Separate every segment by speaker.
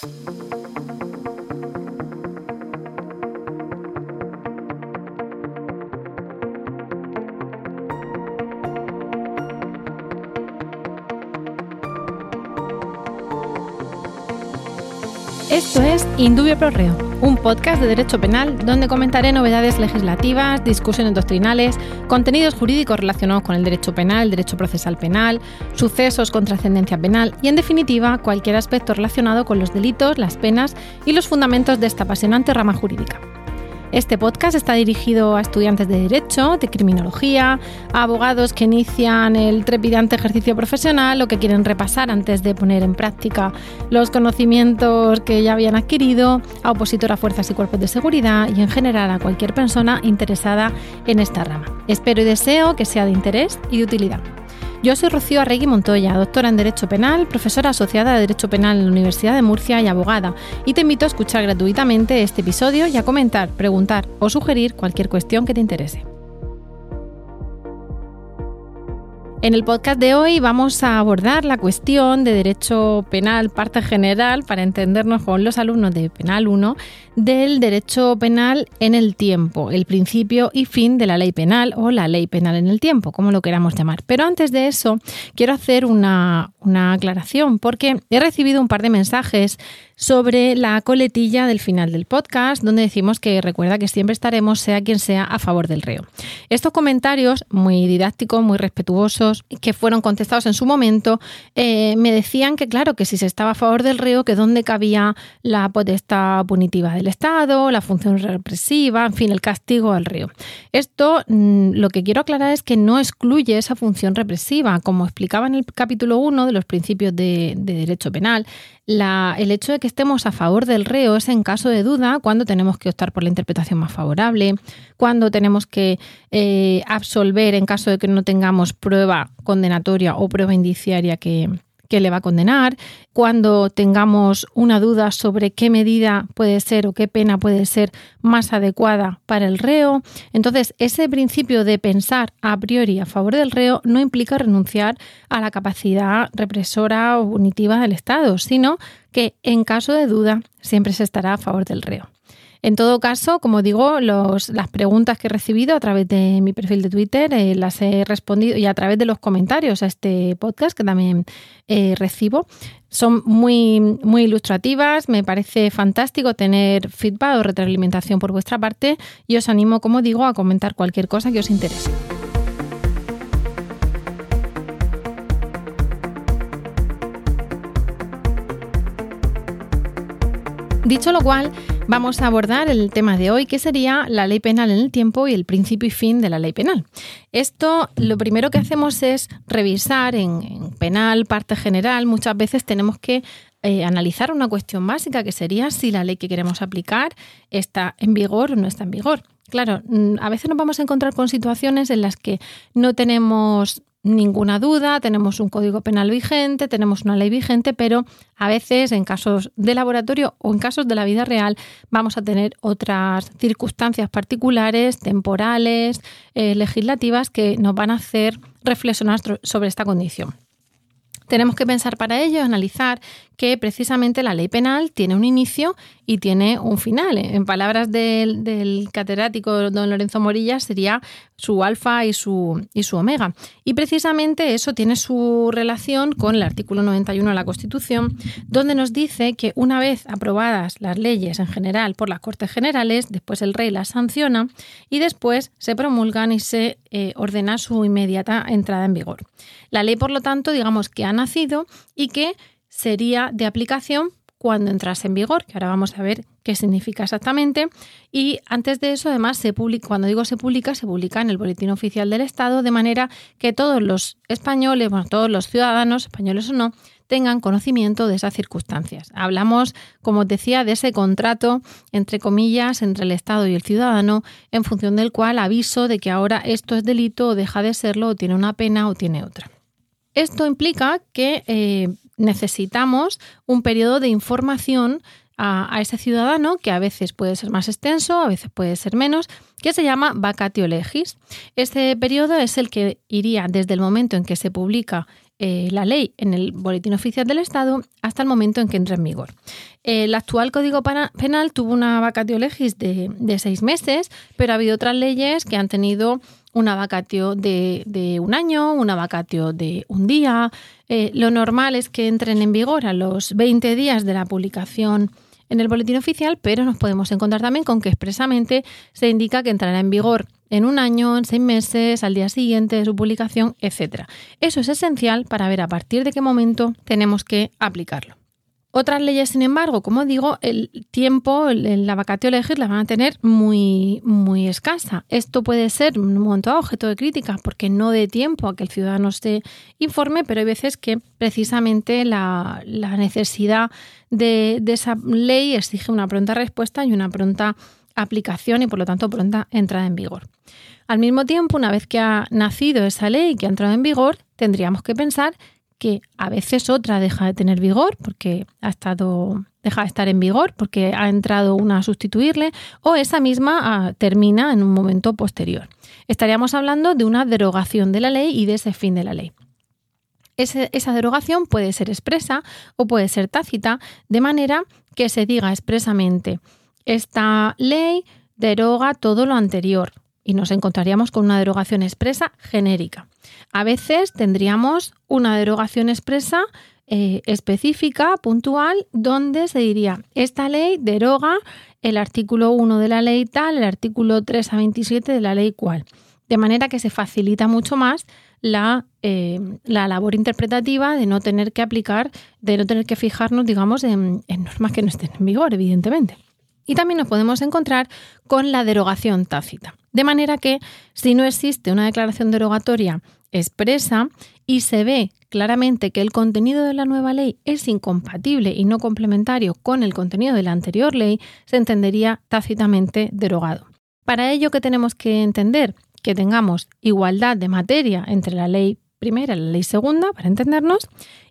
Speaker 1: Thank you. Esto es Indubio Pro Reo, un podcast de derecho penal donde comentaré novedades legislativas, discusiones doctrinales, contenidos jurídicos relacionados con el derecho penal, el derecho procesal penal, sucesos con trascendencia penal y, en definitiva, cualquier aspecto relacionado con los delitos, las penas y los fundamentos de esta apasionante rama jurídica. Este podcast está dirigido a estudiantes de Derecho, de Criminología, a abogados que inician el trepidante ejercicio profesional o que quieren repasar antes de poner en práctica los conocimientos que ya habían adquirido, a opositor a fuerzas y cuerpos de seguridad y en general a cualquier persona interesada en esta rama. Espero y deseo que sea de interés y de utilidad. Yo soy Rocío Arregui Montoya, doctora en Derecho Penal, profesora asociada de Derecho Penal en la Universidad de Murcia y abogada, y te invito a escuchar gratuitamente este episodio y a comentar, preguntar o sugerir cualquier cuestión que te interese. En el podcast de hoy vamos a abordar la cuestión de derecho penal, parte general, para entendernos con los alumnos de Penal 1, del derecho penal en el tiempo, el principio y fin de la ley penal o la ley penal en el tiempo, como lo queramos llamar. Pero antes de eso, quiero hacer una, una aclaración, porque he recibido un par de mensajes sobre la coletilla del final del podcast, donde decimos que recuerda que siempre estaremos, sea quien sea, a favor del reo. Estos comentarios, muy didácticos, muy respetuosos, que fueron contestados en su momento, eh, me decían que, claro, que si se estaba a favor del reo, que dónde cabía la potestad punitiva del Estado, la función represiva, en fin, el castigo al reo. Esto mm, lo que quiero aclarar es que no excluye esa función represiva. Como explicaba en el capítulo 1 de los principios de, de derecho penal, el hecho de que estemos a favor del reo es en caso de duda, cuando tenemos que optar por la interpretación más favorable, cuando tenemos que eh, absolver en caso de que no tengamos prueba condenatoria o prueba indiciaria que, que le va a condenar, cuando tengamos una duda sobre qué medida puede ser o qué pena puede ser más adecuada para el reo. Entonces, ese principio de pensar a priori a favor del reo no implica renunciar a la capacidad represora o punitiva del Estado, sino que en caso de duda siempre se estará a favor del reo. En todo caso, como digo, las preguntas que he recibido a través de mi perfil de Twitter eh, las he respondido y a través de los comentarios a este podcast que también eh, recibo. Son muy, muy ilustrativas, me parece fantástico tener feedback o retroalimentación por vuestra parte y os animo, como digo, a comentar cualquier cosa que os interese. Dicho lo cual, vamos a abordar el tema de hoy, que sería la ley penal en el tiempo y el principio y fin de la ley penal. Esto, lo primero que hacemos es revisar en, penal, parte general, muchas veces tenemos que eh, analizar una cuestión básica, que sería si la ley que queremos aplicar está en vigor o no está en vigor. Claro, mm, a veces nos vamos a encontrar con situaciones en las que no tenemos ninguna duda, tenemos un código penal vigente, tenemos una ley vigente, pero a veces en casos de laboratorio o en casos de la vida real vamos a tener otras circunstancias particulares, temporales, eh, legislativas, que nos van a hacer reflexionar sobre esta condición. Tenemos que pensar para ello, analizar que precisamente la ley penal tiene un inicio y tiene un final. En palabras del, catedrático don Lorenzo Morilla sería su alfa y su, y su omega. Y precisamente eso tiene su relación con el artículo 91 de la Constitución, donde nos dice que una vez aprobadas las leyes en general por las Cortes Generales, después el rey las sanciona y después se promulgan y se eh, ordena su inmediata entrada en vigor. La ley, por lo tanto, digamos que ha nacido y que sería de aplicación cuando entrase en vigor, que ahora vamos a ver qué significa exactamente. Y antes de eso, además, se publica, cuando digo se publica, se publica en el Boletín Oficial del Estado, de manera que todos los españoles, bueno, todos los ciudadanos, españoles o no, tengan conocimiento de esas circunstancias. Hablamos, como os decía, de ese contrato, entre comillas, entre el Estado y el ciudadano, en función del cual aviso de que ahora esto es delito o deja de serlo, o tiene una pena o tiene otra. Esto implica que eh, necesitamos un periodo de información a, ese ciudadano, que a veces puede ser más extenso, a veces puede ser menos, que se llama vacatio legis. Este periodo es el que iría desde el momento en que se publica eh, la ley en el Boletín Oficial del Estado hasta el momento en que entre en vigor. El actual Código Penal tuvo una vacatio legis de, seis meses, pero ha habido otras leyes que han tenido una vacatio de, un año, una vacatio de un día. Eh, lo normal es que entren en vigor a los 20 días de la publicación en el boletín oficial, pero nos podemos encontrar también con que expresamente se indica que entrará en vigor en un año, en seis meses, al día siguiente de su publicación, etc. Eso es esencial para ver a partir de qué momento tenemos que aplicarlo. Otras leyes, sin embargo, como digo, el tiempo, la vacatio elegir la van a tener muy, muy escasa. Esto puede ser un momento objeto de críticas porque no dé tiempo a que el ciudadano se informe, pero hay veces que precisamente la, necesidad de esa ley exige una pronta respuesta y una pronta aplicación y por lo tanto pronta entrada en vigor. Al mismo tiempo, una vez que ha nacido esa ley y que ha entrado en vigor, tendríamos que pensar que a veces otra deja de tener vigor porque ha estado deja de estar en vigor porque ha entrado una a sustituirle o esa misma ah, termina en un momento posterior. Estaríamos hablando de una derogación de la ley y de ese fin de la ley. esa derogación puede ser expresa o puede ser tácita, de manera que se diga expresamente, esta ley deroga todo lo anterior y nos encontraríamos con una derogación expresa genérica. A veces tendríamos una derogación expresa eh, específica, puntual, donde se diría, esta ley deroga el artículo 1 de la ley tal, el artículo 3 a 27 de la ley cual. De manera que se facilita mucho más la, eh, labor interpretativa de no tener que aplicar, de no tener que fijarnos, digamos, en normas que no estén en vigor, evidentemente. Y también nos podemos encontrar con la derogación tácita. De manera que si no existe una declaración derogatoria expresa y se ve claramente que el contenido de la nueva ley es incompatible y no complementario con el contenido de la anterior ley, se entendería tácitamente derogado. Para ello, ¿qué tenemos que entender? Que tengamos igualdad de materia entre la ley primera y la ley segunda, para entendernos,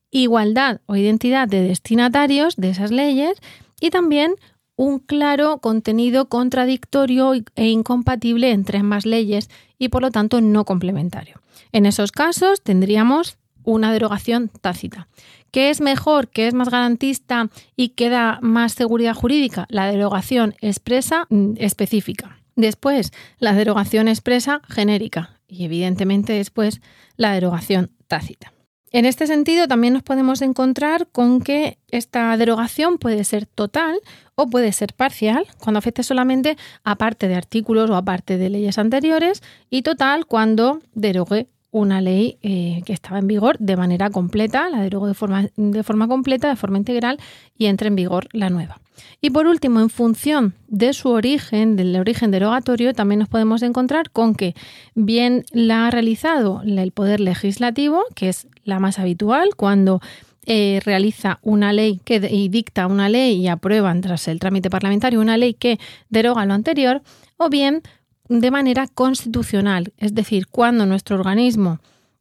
Speaker 1: igualdad o identidad de destinatarios de esas leyes y también un claro contenido contradictorio e incompatible entre ambas leyes y por lo tanto no complementario. En esos casos tendríamos una derogación tácita. ¿Qué es mejor, qué es más garantista y qué da más seguridad jurídica? La derogación expresa mm, específica. Después, la derogación expresa genérica y evidentemente después la derogación tácita. En este sentido, también nos podemos encontrar con que esta derogación puede ser total o puede ser parcial, cuando afecte solamente a parte de artículos o a parte de leyes anteriores, y total cuando derogue una ley eh, que estaba en vigor de manera completa, la derogo de forma, de forma completa, de forma integral, y entre en vigor la nueva. Y por último, en función de su origen, del origen derogatorio, también nos podemos encontrar con que bien la ha realizado el Poder Legislativo, que es la más habitual, cuando eh, realiza una ley que, y dicta una ley y aprueban tras el trámite parlamentario una ley que deroga lo anterior, o bien de manera constitucional, es decir, cuando nuestro organismo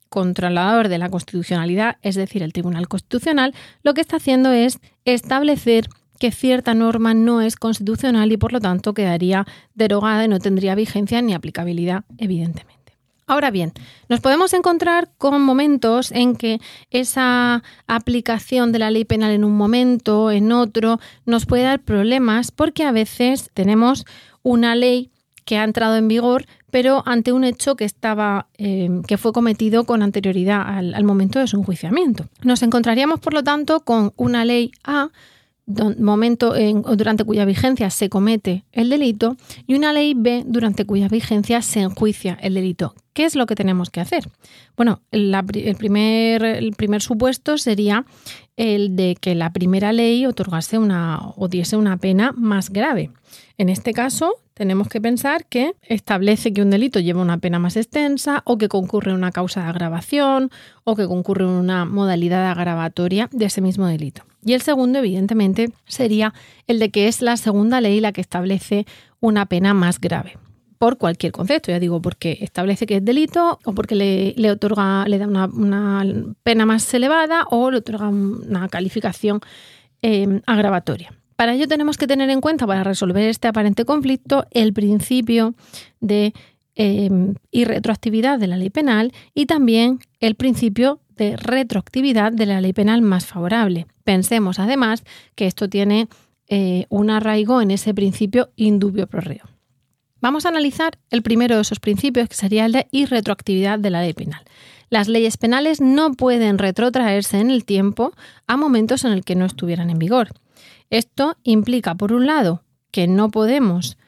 Speaker 1: controlador de la constitucionalidad, es decir, el Tribunal Constitucional, lo que está haciendo es establecer que cierta norma no es constitucional y por lo tanto quedaría derogada y no tendría vigencia ni aplicabilidad, evidentemente. Ahora bien, nos podemos encontrar con momentos en que esa aplicación de la ley penal en un momento, en otro, nos puede dar problemas porque a veces tenemos una ley que ha entrado en vigor, pero ante un hecho que estaba eh, que fue cometido con anterioridad al, al momento de su enjuiciamiento. Nos encontraríamos, por lo tanto, con una ley A momento en, durante cuya vigencia se comete el delito y una ley B durante cuya vigencia se enjuicia el delito. ¿Qué es lo que tenemos que hacer? Bueno, el, primer, el primer supuesto sería el de que la primera ley otorgase una o diese una pena más grave. En este caso, tenemos que pensar que establece que un delito lleva una pena más extensa o que concurre una causa de agravación o que concurre una modalidad agravatoria de ese mismo delito. Y el segundo, evidentemente, sería el de que es la segunda ley la que establece una pena más grave por cualquier concepto, ya digo, porque establece que es delito o porque le, otorga, le da una, pena más elevada o le otorga una calificación eh, agravatoria. Para ello tenemos que tener en cuenta, para resolver este aparente conflicto, el principio de eh, irretroactividad de la ley penal y también el principio de retroactividad de la ley penal más favorable. Pensemos además que esto tiene eh, un arraigo en ese principio indubio pro reo. Vamos a analizar el primero de esos principios, que sería el de irretroactividad de la ley penal. Las leyes penales no pueden retrotraerse en el tiempo a momentos en el que no estuvieran en vigor. Esto implica, por un lado, que no podemos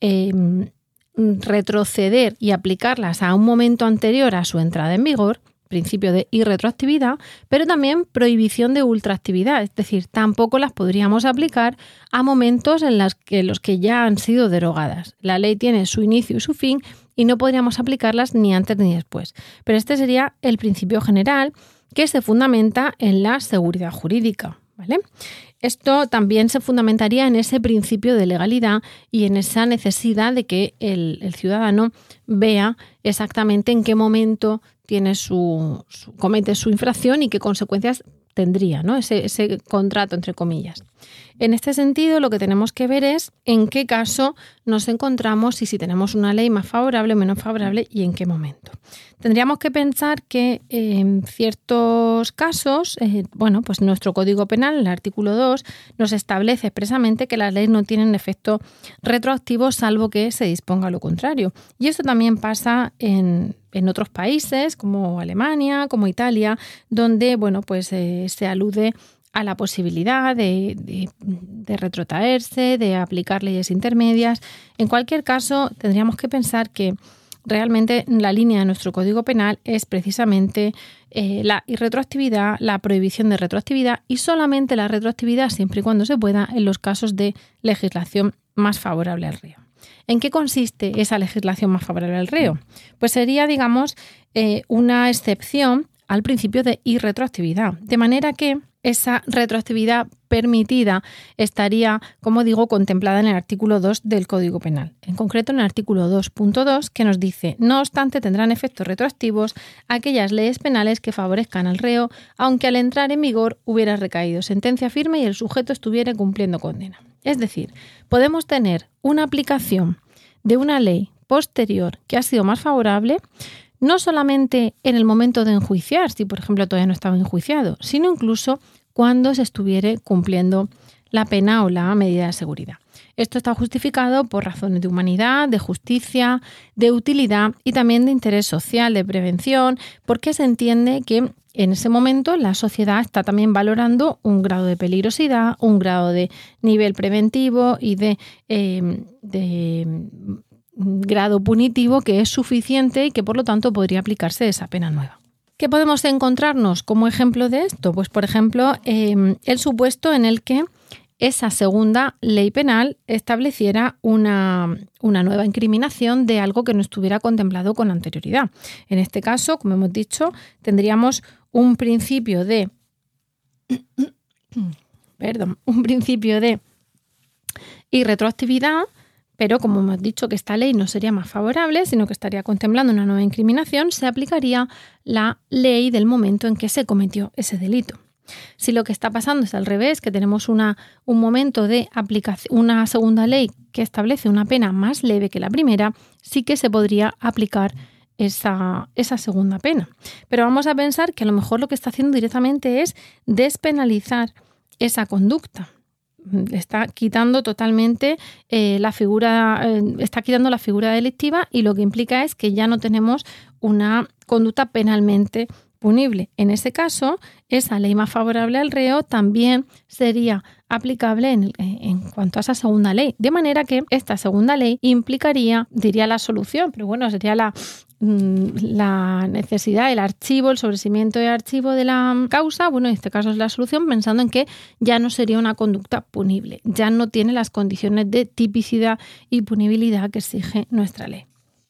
Speaker 1: em, retroceder y aplicarlas a un momento anterior a su entrada en vigor, principio de irretroactividad, pero también prohibición de ultraactividad, es decir, tampoco las podríamos aplicar a momentos en los que, los que ya han sido derogadas. La ley tiene su inicio y su fin y no podríamos aplicarlas ni antes ni después. Pero este sería el principio general que se fundamenta en la seguridad jurídica. ¿vale? Esto también se fundamentaría en ese principio de legalidad y en esa necesidad de que el, ciudadano vea exactamente en qué momento tiene su, comete su infracción y qué consecuencias tendría ¿no? ese, contrato, entre comillas. En este sentido, lo que tenemos que ver es en qué caso nos encontramos y si tenemos una ley más favorable o menos favorable y en qué momento. Tendríamos que pensar que en ciertos casos, eh, bueno, pues nuestro Código Penal, el artículo 2, nos establece expresamente que las leyes no tienen efecto retroactivo salvo que se disponga lo contrario. Y esto también pasa en, otros países como Alemania, como Italia, donde, bueno, pues eh, se alude a la posibilidad de, retrotraerse, de aplicar leyes intermedias. En cualquier caso, tendríamos que pensar que realmente la línea de nuestro Código Penal es precisamente eh, la irretroactividad, la prohibición de retroactividad y solamente la retroactividad siempre y cuando se pueda en los casos de legislación más favorable al reo. ¿En qué consiste esa legislación más favorable al reo? Pues sería, digamos, eh, una excepción al principio de irretroactividad, de manera que esa retroactividad permitida estaría, como digo, contemplada en el artículo 2 del Código Penal. En concreto, en el artículo 2.2, que nos dice, no obstante, tendrán efectos retroactivos aquellas leyes penales que favorezcan al reo, aunque al entrar en vigor hubiera recaído sentencia firme y el sujeto estuviera cumpliendo condena. Es decir, podemos tener una aplicación de una ley posterior que ha sido más favorable, no solamente en el momento de enjuiciar, si por ejemplo todavía no estaba enjuiciado, sino incluso cuando se estuviere cumpliendo la pena o la medida de seguridad. Esto está justificado por razones de humanidad, de justicia, de utilidad y también de interés social, de prevención, porque se entiende que en ese momento la sociedad está también valorando un grado de peligrosidad, un grado de nivel preventivo y de, eh, grado punitivo que es suficiente y que por lo tanto podría aplicarse esa pena nueva. ¿Qué podemos encontrarnos como ejemplo de esto? Pues por ejemplo, em, el supuesto en el que esa segunda ley penal estableciera una, una, nueva incriminación de algo que no estuviera contemplado con anterioridad. En este caso, como hemos dicho, tendríamos un principio de perdón, un principio de irretroactividad pero como hemos dicho que esta ley no sería más favorable, sino que estaría contemplando una nueva incriminación, se aplicaría la ley del momento en que se cometió ese delito. Si lo que está pasando es al revés, que tenemos una, un momento de aplicación, una segunda ley que establece una pena más leve que la primera, sí que se podría aplicar esa, esa, segunda pena. Pero vamos a pensar que a lo mejor lo que está haciendo directamente es despenalizar esa conducta está quitando totalmente eh, la figura, eh, está quitando la figura delictiva y lo que implica es que ya no tenemos una conducta penalmente punible. En ese caso, esa ley más favorable al reo también sería aplicable en, en, cuanto a esa segunda ley. De manera que esta segunda ley implicaría, diría la solución, pero bueno, sería la, Mm, la necesidad, el archivo, el sobrecimiento de archivo de la causa, bueno, en este caso es la solución, pensando en que ya no sería una conducta punible, ya no tiene las condiciones de tipicidad y punibilidad que exige nuestra ley.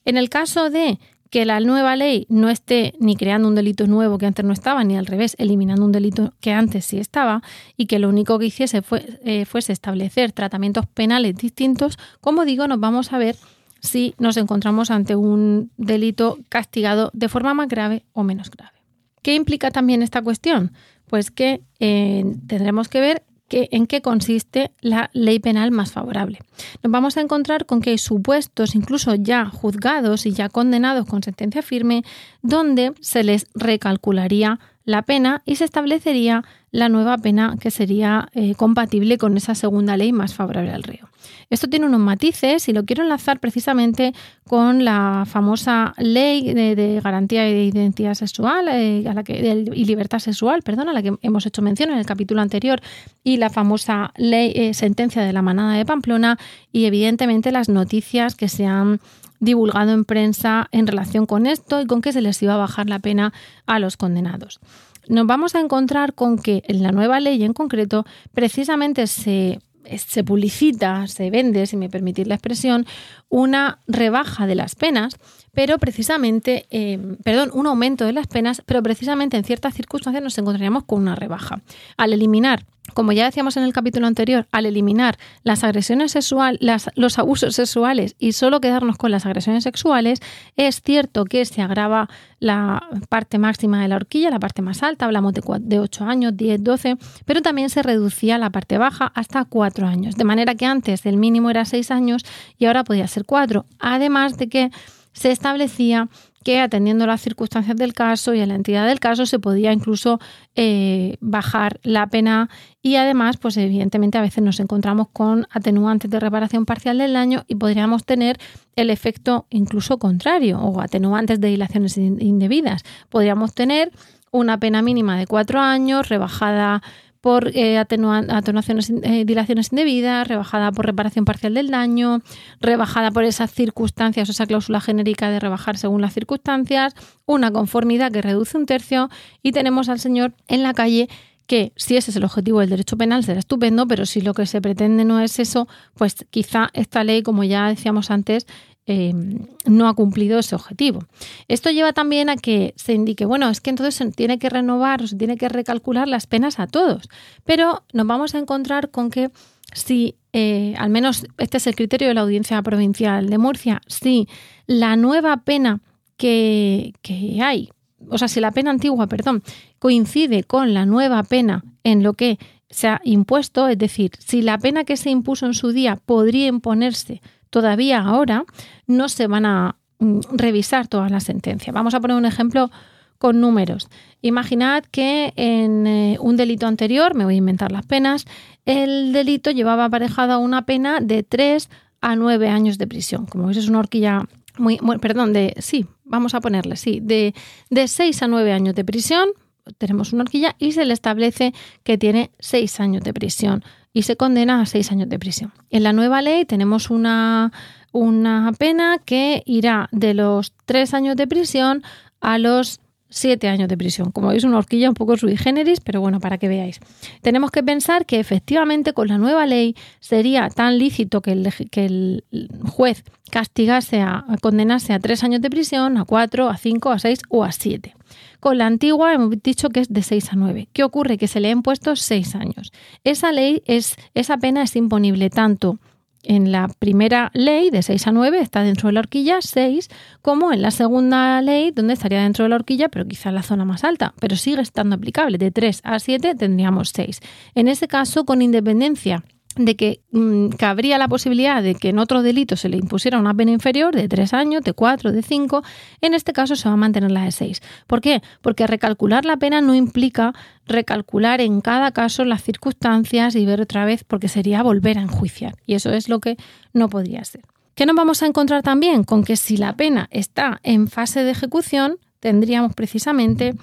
Speaker 1: En el caso de que la nueva ley no esté ni creando un delito nuevo que antes no estaba, ni al revés, eliminando un delito que antes sí estaba, y que lo único que hiciese fue, eh, fuese establecer tratamientos penales distintos, como digo, nos vamos a ver si nos encontramos ante un delito castigado de forma más grave o menos grave. ¿Qué implica también esta cuestión? Pues que eh, tendremos que ver en qué consiste la ley penal más favorable. Nos vamos a encontrar con que hay supuestos, incluso ya juzgados y ya condenados con sentencia firme, donde se les recalcularía la pena y se establecería la nueva pena que sería eh, compatible con esa segunda ley más favorable al reo. Esto tiene unos matices y lo quiero enlazar precisamente con la famosa ley de, garantía de identidad sexual eh, a la que, y libertad sexual, perdón, a la que hemos hecho mención en el capítulo anterior y la famosa ley eh, sentencia de la manada de Pamplona y evidentemente las noticias que se han divulgado en prensa en relación con esto y con que se les iba a bajar la pena a los condenados. Nos vamos a encontrar con que en la nueva ley en concreto precisamente se se publicita, se vende, si me permitís la expresión, una rebaja de las penas, pero precisamente, eh, perdón, un aumento de las penas, pero precisamente en ciertas circunstancias nos encontraríamos con una rebaja. Al eliminar como ya decíamos en el capítulo anterior, al eliminar las agresiones sexuales, los abusos sexuales y solo quedarnos con las agresiones sexuales, es cierto que se agrava la parte máxima de la horquilla, la parte más alta, hablamos de, de 8 años, 10, 12, pero también se reducía la parte baja hasta 4 años, de manera que antes el mínimo era 6 años y ahora podía ser 4, además de que se establecía que atendiendo las circunstancias del caso y a la entidad del caso se podía incluso eh, bajar la pena y además, pues evidentemente a veces nos encontramos con atenuantes de reparación parcial del daño y podríamos tener el efecto incluso contrario o atenuantes de dilaciones indebidas. Podríamos tener una pena mínima de cuatro años, rebajada por eh, atenuaciones, eh, dilaciones indebidas, rebajada por reparación parcial del daño, rebajada por esas circunstancias o esa cláusula genérica de rebajar según las circunstancias, una conformidad que reduce un tercio y tenemos al señor en la calle que si ese es el objetivo del derecho penal será estupendo, pero si lo que se pretende no es eso, pues quizá esta ley, como ya decíamos antes, Em, no ha cumplido ese objetivo. Esto lleva también a que se indique, bueno, es que entonces se tiene que renovar o se tiene que recalcular las penas a todos, pero nos vamos a encontrar con que si, eh, al menos este es el criterio de la Audiencia Provincial de Murcia, si la nueva pena que, que hay, o sea, si la pena antigua, perdón, coincide con la nueva pena en lo que se ha impuesto, es decir, si la pena que se impuso en su día podría imponerse todavía ahora no se van a mm, revisar todas las sentencias. Vamos a poner un ejemplo con números. Imaginad que en eh, un delito anterior, me voy a inventar las penas, el delito llevaba aparejada una pena de 3 a 9 años de prisión. Como veis es una horquilla muy, perdón, de sí, vamos a ponerle, sí, de, de 6 a 9 años de prisión, tenemos una horquilla y se le establece que tiene 6 años de prisión y se condena a seis años de prisión. En la nueva ley tenemos una, una pena que irá de los tres años de prisión a los siete años de prisión. Como veis, una horquilla un poco sui generis, pero bueno, para que veáis. Tenemos que pensar que efectivamente con la nueva ley sería tan lícito que el, juez castigase a, condenase a tres años de prisión, a cuatro, a cinco, a seis o a siete. Con la antigua hemos dicho que es de 6 a 9. ¿Qué ocurre? Que se le han puesto 6 años. Esa ley es, esa pena es imponible tanto en la primera ley de 6 a 9 está dentro de la horquilla 6, como en la segunda ley donde estaría dentro de la horquilla, pero quizá en la zona más alta, pero sigue estando aplicable. De 3 a 7 tendríamos 6. En ese caso, con independencia de que mm, cabría la posibilidad de que en otro delito se le impusiera una pena inferior de tres años, de cuatro, de cinco, en este caso se va a mantener la de seis. ¿Por qué? Porque recalcular la pena no implica recalcular en cada caso las circunstancias y ver otra vez, porque sería volver a enjuiciar. Y eso es lo que no podría ser. ¿Qué nos vamos a encontrar también? Con que si la pena está en fase de ejecución, tendríamos precisamente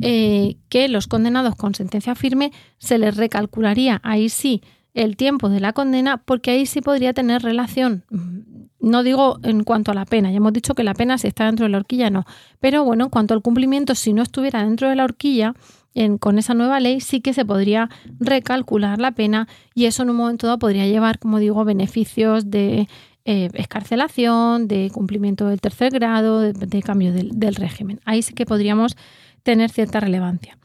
Speaker 1: eh, que los condenados con sentencia firme se les recalcularía ahí sí el tiempo de la condena, porque ahí sí podría tener relación. No digo en cuanto a la pena, ya hemos dicho que la pena si está dentro de la horquilla no, pero bueno, en cuanto al cumplimiento, si no estuviera dentro de la horquilla, con esa nueva ley sí que se podría recalcular la pena y eso en un momento dado podría llevar, como digo, beneficios de eh, escarcelación, de cumplimiento del tercer grado, de, cambio del régimen. Ahí sí que podríamos tener cierta relevancia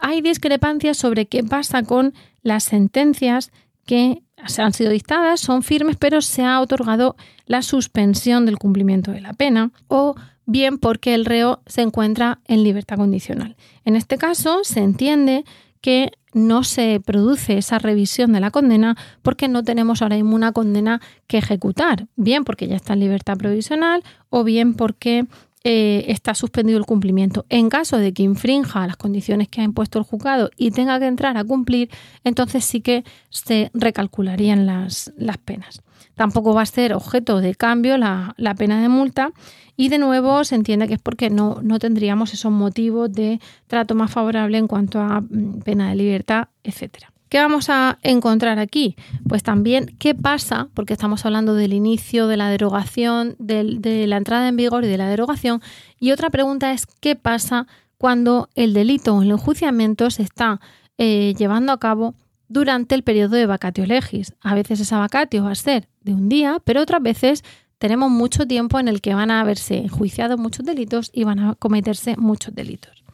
Speaker 1: hay discrepancias sobre qué pasa con las sentencias que han sido dictadas, son firmes, pero se ha otorgado la suspensión del cumplimiento de la pena o bien porque el reo se encuentra en libertad condicional. En este caso, se entiende que no se produce esa revisión de la condena porque no tenemos ahora mismo una condena que ejecutar, bien porque ya está en libertad provisional o bien porque eh, está suspendido el cumplimiento. En caso de que infrinja las condiciones que ha impuesto el juzgado y tenga que entrar a cumplir, entonces sí que se recalcularían las, penas. Tampoco va a ser objeto de cambio la, pena de multa y de nuevo se entiende que es porque no, no tendríamos esos motivos de trato más favorable en cuanto a mm, pena de libertad, etcétera. ¿Qué vamos a encontrar aquí? Pues también qué pasa, porque estamos hablando del inicio, de la derogación, de, la entrada en vigor y de la derogación. Y otra pregunta es qué pasa cuando el delito o el enjuiciamiento se está eh, llevando a cabo durante el periodo de vacatio legis. A veces esa vacatio va a ser de un día, pero otras veces tenemos mucho tiempo en el que van a haberse enjuiciado muchos delitos y van a cometerse muchos delitos.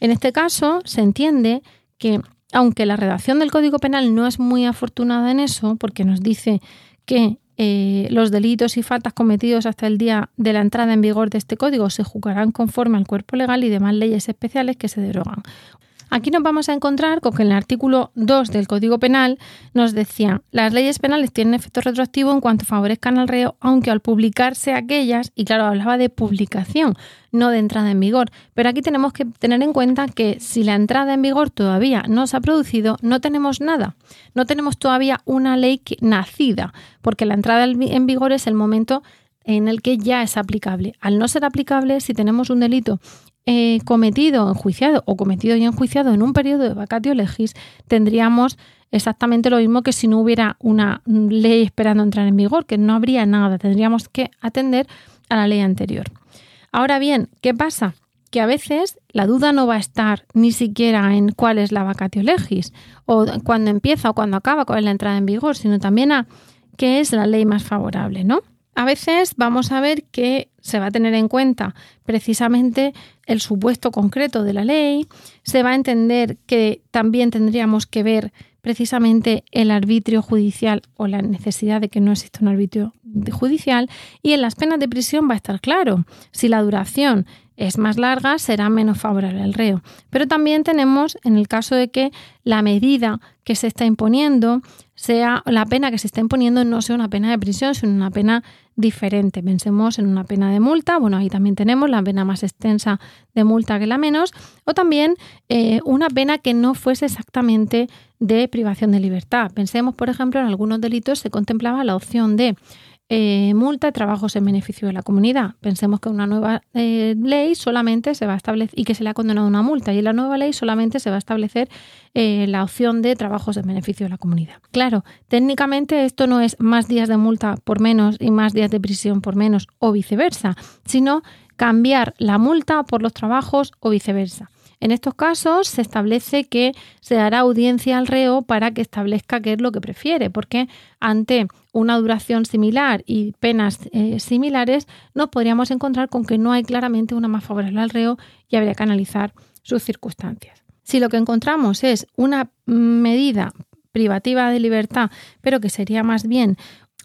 Speaker 1: En este caso, se entiende que aunque la redacción del Código Penal no es muy afortunada en eso, porque nos dice que eh, los delitos y faltas cometidos hasta el día de la entrada en vigor de este código se juzgarán conforme al cuerpo legal y demás leyes especiales que se derogan. Aquí nos vamos a encontrar con que en el artículo 2 del Código Penal nos decía, las leyes penales tienen efecto retroactivo en cuanto favorezcan al reo, aunque al publicarse aquellas, y claro, hablaba de publicación, no de entrada en vigor. Pero aquí tenemos que tener en cuenta que si la entrada en vigor todavía no se ha producido, no tenemos nada. No tenemos todavía una ley nacida, porque la entrada en vigor es el momento en el que ya es aplicable. Al no ser aplicable, si tenemos un delito eh, cometido, enjuiciado o cometido y enjuiciado en un periodo de vacatio legis, tendríamos exactamente lo mismo que si no hubiera una ley esperando entrar en vigor, que no habría nada, tendríamos que atender a la ley anterior. Ahora bien, ¿qué pasa? Que a veces la duda no va a estar ni siquiera en cuál es la vacatio legis o cuando empieza o cuando acaba con la entrada en vigor, sino también a qué es la ley más favorable, ¿no? A veces vamos a ver que se va a tener en cuenta precisamente el supuesto concreto de la ley, se va a entender que también tendríamos que ver precisamente el arbitrio judicial o la necesidad de que no exista un arbitrio judicial y en las penas de prisión va a estar claro si la duración es más larga, será menos favorable al reo. Pero también tenemos, en el caso de que la medida que se está imponiendo sea la pena que se está imponiendo no sea una pena de prisión, sino una pena diferente. Pensemos en una pena de multa, bueno, ahí también tenemos la pena más extensa de multa que la menos, o también eh, una pena que no fuese exactamente de privación de libertad. Pensemos, por ejemplo, en algunos delitos se contemplaba la opción de eh, multa, trabajos en beneficio de la comunidad. Pensemos que una nueva eh, ley solamente se va a establecer y que se le ha condenado una multa y en la nueva ley solamente se va a establecer eh, la opción de trabajos en beneficio de la comunidad. Claro, técnicamente esto no es más días de multa por menos y más días de prisión por menos o viceversa, sino cambiar la multa por los trabajos o viceversa. En estos casos se establece que se dará audiencia al reo para que establezca qué es lo que prefiere, porque ante una duración similar y penas eh, similares nos podríamos encontrar con que no hay claramente una más favorable al reo y habría que analizar sus circunstancias. Si lo que encontramos es una medida privativa de libertad, pero que sería más bien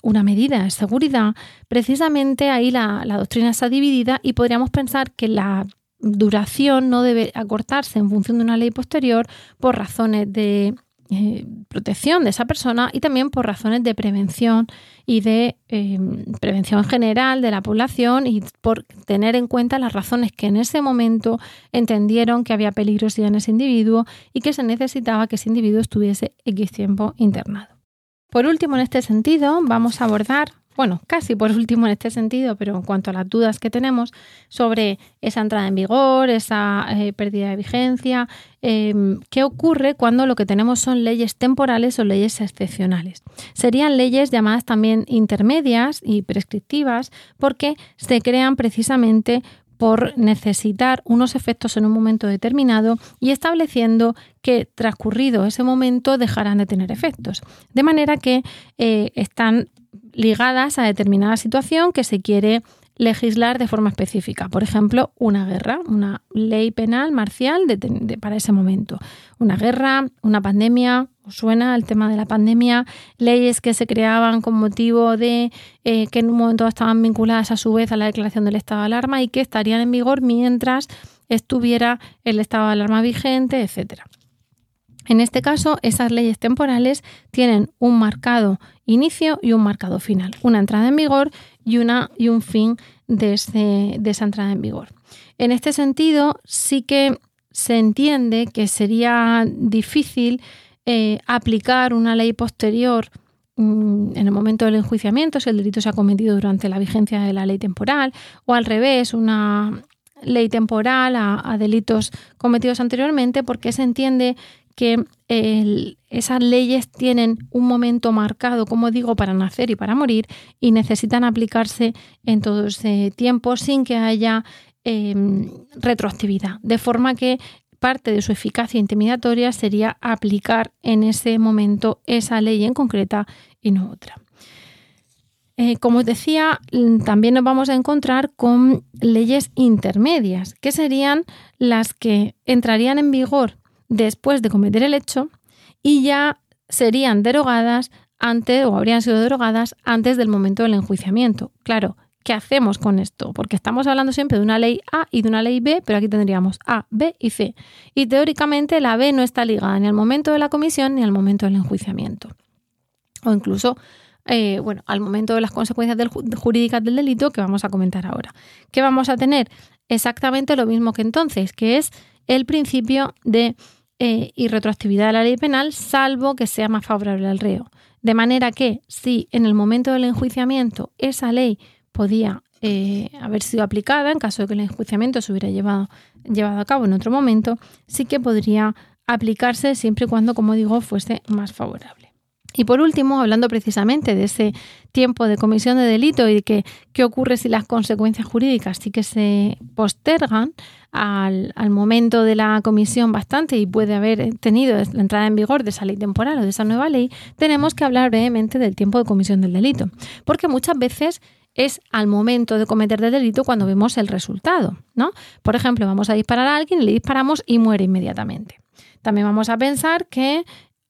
Speaker 1: una medida de seguridad, precisamente ahí la, la doctrina está dividida y podríamos pensar que la duración no debe acortarse en función de una ley posterior por razones de eh, protección de esa persona y también por razones de prevención y de eh, prevención general de la población y por tener en cuenta las razones que en ese momento entendieron que había peligrosidad en ese individuo y que se necesitaba que ese individuo estuviese X tiempo internado. Por último, en este sentido, vamos a abordar bueno, casi por último en este sentido, pero en cuanto a las dudas que tenemos sobre esa entrada en vigor, esa eh, pérdida de vigencia, em, ¿qué ocurre cuando lo que tenemos son leyes temporales o leyes excepcionales? Serían leyes llamadas también intermedias y prescriptivas porque se crean precisamente por necesitar unos efectos en un momento determinado y estableciendo que transcurrido ese momento dejarán de tener efectos. De manera que eh, están ligadas a determinada situación que se quiere legislar de forma específica. Por ejemplo, una guerra, una ley penal marcial para ese momento. Una guerra, una pandemia, ¿os suena el tema de la pandemia? Leyes que se creaban con motivo de eh, que en un momento estaban vinculadas a su vez a la declaración del estado de alarma y que estarían en vigor mientras estuviera el estado de alarma vigente, etcétera. En este caso, esas leyes temporales tienen un marcado inicio y un marcado final, una entrada en vigor y, un fin de, esa entrada en vigor. En este sentido, sí que se entiende que sería difícil eh, aplicar una ley posterior mm, en el momento del enjuiciamiento, si el delito se ha cometido durante la vigencia de la ley temporal, o al revés, una ley temporal a delitos cometidos anteriormente, porque se entiende que esas leyes tienen un momento marcado, como digo, para nacer y para morir y necesitan aplicarse en todo ese tiempo sin que haya em, retroactividad. De forma que parte de su eficacia intimidatoria sería aplicar en ese momento esa ley en concreta y no otra. Eh, como os decía, también nos vamos a encontrar con leyes intermedias, que serían las que entrarían en vigor después de cometer el hecho y ya serían derogadas antes o habrían sido derogadas antes del momento del enjuiciamiento. Claro, ¿qué hacemos con esto? Porque estamos hablando siempre de una ley A y de una ley B, pero aquí tendríamos A, B y C. Y teóricamente la B no está ligada ni al momento de la comisión ni al momento del enjuiciamiento. O incluso, eh, bueno, al momento de las consecuencias jurídicas del delito que vamos a comentar ahora. ¿Qué vamos a tener? Exactamente lo mismo que entonces, que es el principio de eh, y retroactividad de la ley penal, salvo que sea más favorable al reo. De manera que si en el momento del enjuiciamiento esa ley podía eh, haber sido aplicada, en caso de que el enjuiciamiento se hubiera llevado, llevado a cabo en otro momento, sí que podría aplicarse siempre y cuando, como digo, fuese más favorable. Y por último, hablando precisamente de ese tiempo de comisión de delito y de qué ocurre si las consecuencias jurídicas sí que se postergan al, momento de la comisión bastante y puede haber tenido la entrada en vigor de esa ley temporal o de esa nueva ley, tenemos que hablar brevemente del tiempo de comisión del delito. Porque muchas veces es al momento de cometer el delito cuando vemos el resultado, ¿no? Por ejemplo, vamos a disparar a alguien, le disparamos y muere inmediatamente. También vamos a pensar que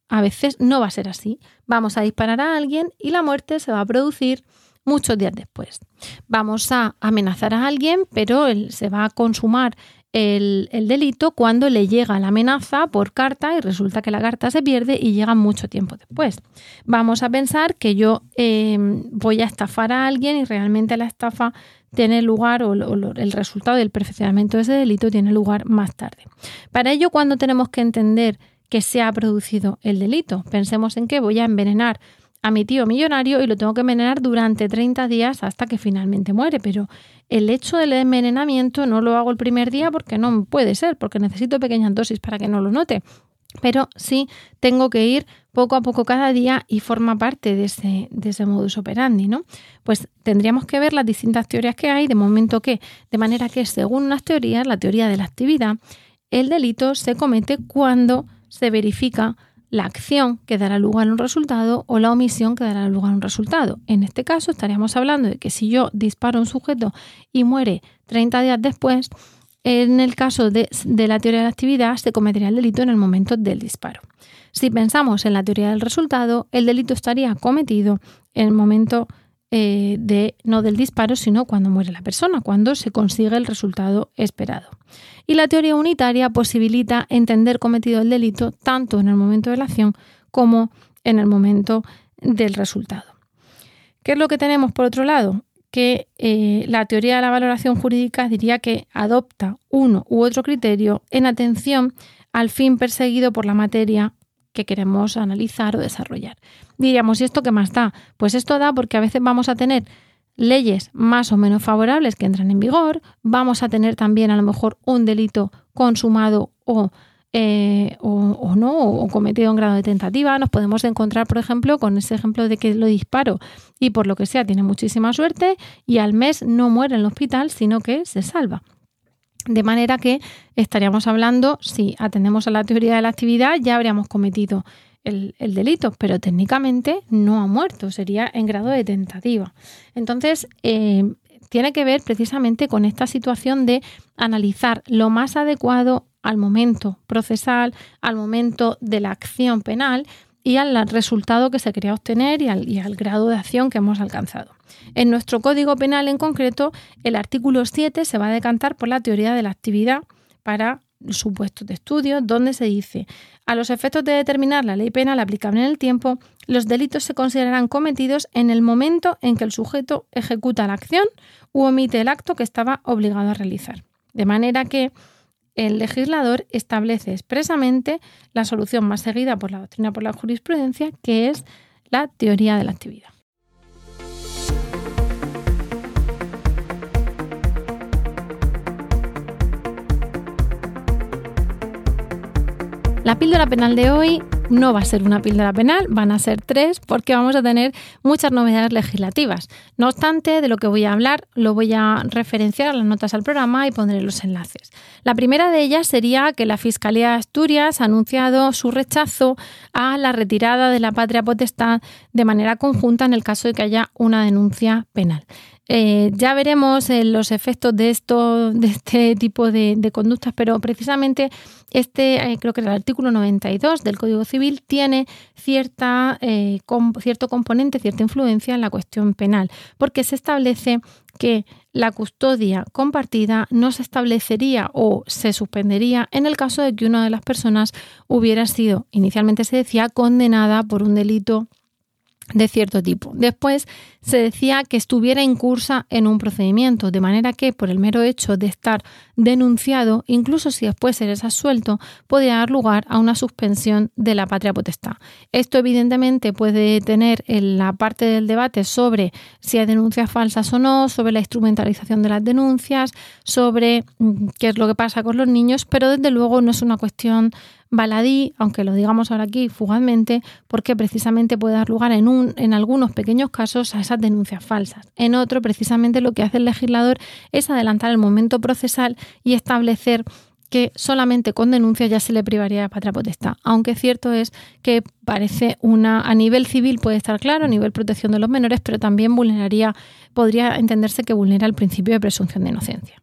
Speaker 1: a veces no va a ser así. Vamos a disparar a alguien y la muerte se va a producir muchos días después. Vamos a amenazar a alguien, pero él se va a consumar el, delito cuando le llega la amenaza por carta y resulta que la carta se pierde y llega mucho tiempo después. Vamos a pensar que yo eh, voy a estafar a alguien y realmente la estafa tiene lugar o, el resultado del perfeccionamiento de ese delito tiene lugar más tarde. Para ello, cuando tenemos que entender que se ha producido el delito. Pensemos en que voy a envenenar a mi tío millonario y lo tengo que envenenar durante 30 días hasta que finalmente muere. Pero el hecho del envenenamiento no lo hago el primer día porque no puede ser, porque necesito pequeñas dosis para que no lo note. Pero sí tengo que ir poco a poco cada día y forma parte de ese, de ese modus operandi, ¿no? Pues tendríamos que ver las distintas teorías que hay, de momento que, de manera que según unas teorías, la teoría de la actividad, el delito se comete cuando se verifica la acción que dará lugar a un resultado o la omisión que dará lugar a un resultado. En este caso estaríamos hablando de que si yo disparo a un sujeto y muere 30 días después, en el caso de, la teoría de la actividad se cometería el delito en el momento del disparo. Si pensamos en la teoría del resultado, el delito estaría cometido en el momento eh, de no del disparo, sino cuando muere la persona, cuando se consigue el resultado esperado. Y la teoría unitaria posibilita entender cometido el delito tanto en el momento de la acción como en el momento del resultado. ¿Qué es lo que tenemos por otro lado? Que eh, la teoría de la valoración jurídica diría que adopta uno u otro criterio en atención al fin perseguido por la materia que queremos analizar o desarrollar. Diríamos, ¿y esto qué más da? Pues esto da porque a veces vamos a tener leyes más o menos favorables que entran en vigor, vamos a tener también a lo mejor un delito consumado o, eh, o, no, o cometido en grado de tentativa. Nos podemos encontrar, por ejemplo, con ese ejemplo de que lo disparo y por lo que sea tiene muchísima suerte y al mes no muere en el hospital, sino que se salva. De manera que estaríamos hablando, si atendemos a la teoría de la actividad, ya habríamos cometido el, delito, pero técnicamente no ha muerto, sería en grado de tentativa. Entonces, eh, tiene que ver precisamente con esta situación de analizar lo más adecuado al momento procesal, al momento de la acción penal y al resultado que se quería obtener y al, y al, grado de acción que hemos alcanzado. En nuestro Código Penal en concreto, el artículo 7 se va a decantar por la teoría de la actividad para supuestos de estudio donde se dice, a los efectos de determinar la ley penal aplicable en el tiempo, los delitos se considerarán cometidos en el momento en que el sujeto ejecuta la acción u omite el acto que estaba obligado a realizar. De manera que el legislador establece expresamente la solución más seguida por la doctrina por la jurisprudencia, que es la teoría de la actividad. La píldora penal de hoy no va a ser una píldora penal, van a ser tres porque vamos a tener muchas novedades legislativas. No obstante, de lo que voy a hablar lo voy a referenciar a las notas al programa y pondré los enlaces. La primera de ellas sería que la Fiscalía de Asturias ha anunciado su rechazo a la retirada de la patria potestad de manera conjunta en el caso de que haya una denuncia penal. Eh, ya veremos eh, los efectos de esto, de este tipo de, conductas, pero precisamente este, eh, creo que el artículo 92 del Código Civil tiene cierta, cierto componente, cierta influencia en la cuestión penal, porque se establece que la custodia compartida no se establecería o se suspendería en el caso de que una de las personas hubiera sido, inicialmente se decía, condenada por un delito de cierto tipo. Después se decía que estuviera incursa en un procedimiento, de manera que por el mero hecho de estar denunciado, incluso si después eres absuelto, podría dar lugar a una suspensión de la patria potestad. Esto evidentemente puede tener en la parte del debate sobre si hay denuncias falsas o no, sobre la instrumentalización de las denuncias, sobre mm, qué es lo que pasa con los niños, pero desde luego no es una cuestión baladí, aunque lo digamos ahora aquí fugazmente, porque precisamente puede dar lugar en, un, en algunos pequeños casos a esas denuncias falsas. En otro, precisamente lo que hace el legislador es adelantar el momento procesal y establecer que solamente con denuncia ya se le privaría de patria potestad. Aunque cierto es que parece una, a nivel civil puede estar claro, a nivel protección de los menores, pero también vulneraría, podría entenderse que vulnera el principio de presunción de inocencia.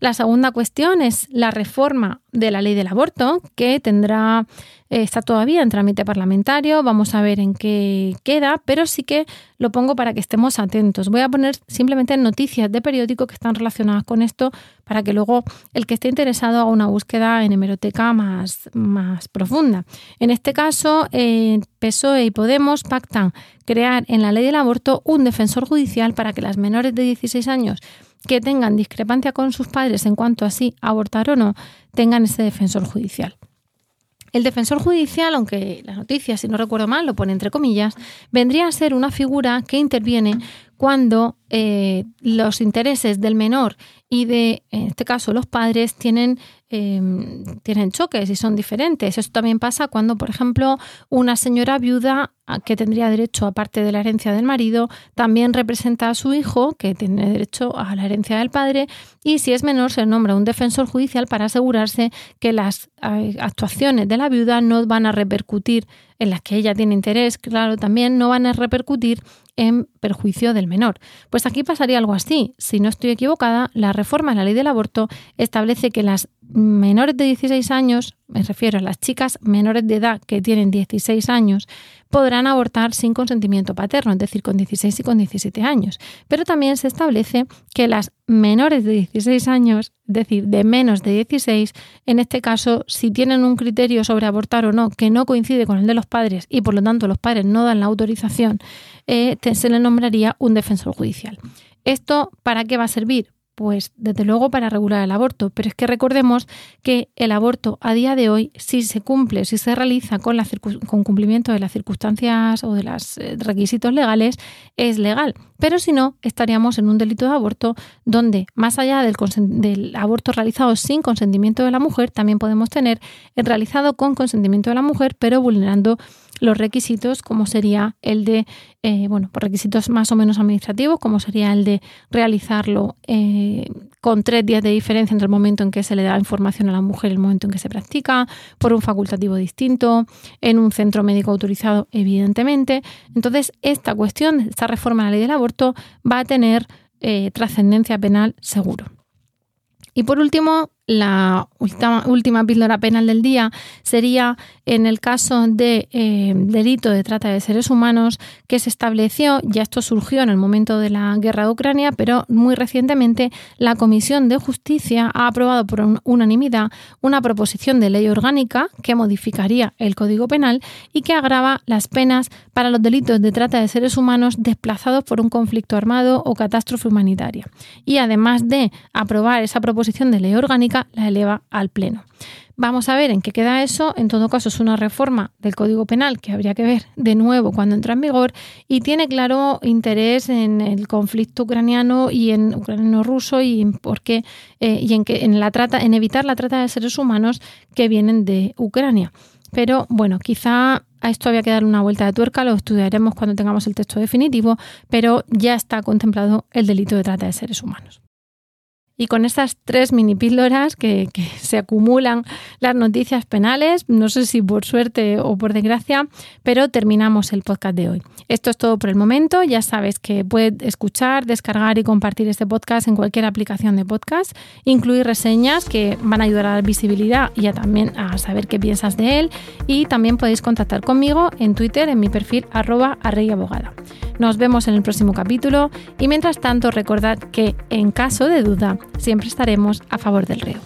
Speaker 1: La segunda cuestión es la reforma de la ley del aborto, que tendrá, eh, está todavía en trámite parlamentario, vamos a ver en qué queda, pero sí que lo pongo para que estemos atentos. Voy a poner simplemente noticias de periódico que están relacionadas con esto, para que luego el que esté interesado haga una búsqueda en hemeroteca más, más profunda. En este caso, eh, PSOE y Podemos pactan crear en la ley del aborto un defensor judicial para que las menores de 16 años que tengan discrepancia con sus padres en cuanto a si abortar o no, tengan ese defensor judicial. El defensor judicial, aunque la noticia, si no recuerdo mal, lo pone entre comillas, vendría a ser una figura que interviene cuando eh, los intereses del menor y de, en este caso, los padres tienen, em, tienen choques y son diferentes. Eso también pasa cuando, por ejemplo, una señora viuda que tendría derecho, aparte de la herencia del marido, también representa a su hijo, que tiene derecho a la herencia del padre, y si es menor se nombra un defensor judicial para asegurarse que las actuaciones de la viuda no van a repercutir en las que ella tiene interés, claro, también no van a repercutir en perjuicio del menor. Pues aquí pasaría algo así. Si no estoy equivocada, la reforma a la ley del aborto establece que las menores de 16 años, me refiero a las chicas menores de edad que tienen 16 años, podrán abortar sin consentimiento paterno, es decir, con 16 y con 17 años. Pero también se establece que las menores de 16 años, es decir, de menos de 16, en este caso, si tienen un criterio sobre abortar o no que no coincide con el de los padres y por lo tanto los padres no dan la autorización, eh, se le nombraría un defensor judicial. ¿Esto para qué va a servir? Pues desde luego para regular el aborto, pero es que recordemos que el aborto a día de hoy, si se cumple, si se realiza con, la con cumplimiento de las circunstancias o de los eh, requisitos legales, es legal. Pero si no, estaríamos en un delito de aborto donde, más allá del, del aborto realizado sin consentimiento de la mujer, también podemos tener el realizado con consentimiento de la mujer, pero vulnerando los requisitos, como sería el de, eh, bueno, por requisitos más o menos administrativos, como sería el de realizarlo eh, con tres días de diferencia entre el momento en que se le da información a la mujer y el momento en que se practica, por un facultativo distinto, en un centro médico autorizado, evidentemente. Entonces, esta cuestión, esta reforma de la ley del aborto, va a tener eh, trascendencia penal seguro. Y por último, la última, última píldora penal del día sería en el caso de eh, delito de trata de seres humanos que se estableció, ya esto surgió en el momento de la guerra de Ucrania, pero muy recientemente la Comisión de Justicia ha aprobado por unanimidad una proposición de ley orgánica que modificaría el Código Penal y que agrava las penas para los delitos de trata de seres humanos desplazados por un conflicto armado o catástrofe humanitaria. Y además de aprobar esa proposición de ley orgánica, la eleva al Pleno. Vamos a ver en qué queda eso. En todo caso, es una reforma del Código Penal que habría que ver de nuevo cuando entra en vigor y tiene claro interés en el conflicto ucraniano y en ucraniano-ruso y en por qué eh, y en que en la trata, en evitar la trata de seres humanos que vienen de Ucrania. Pero bueno, quizá a esto había que darle una vuelta de tuerca, lo estudiaremos cuando tengamos el texto definitivo, pero ya está contemplado el delito de trata de seres humanos. Y con estas tres mini píldoras que, se acumulan las noticias penales, no sé si por suerte o por desgracia, pero terminamos el podcast de hoy. Esto es todo por el momento. Ya sabes que puedes escuchar, descargar y compartir este podcast en cualquier aplicación de podcast, incluir reseñas que van a ayudar a dar visibilidad y a también a saber qué piensas de él. Y también podéis contactar conmigo en Twitter en mi perfil arroba abogada. Nos vemos en el próximo capítulo y mientras tanto recordad que en caso de duda siempre estaremos a favor del reo.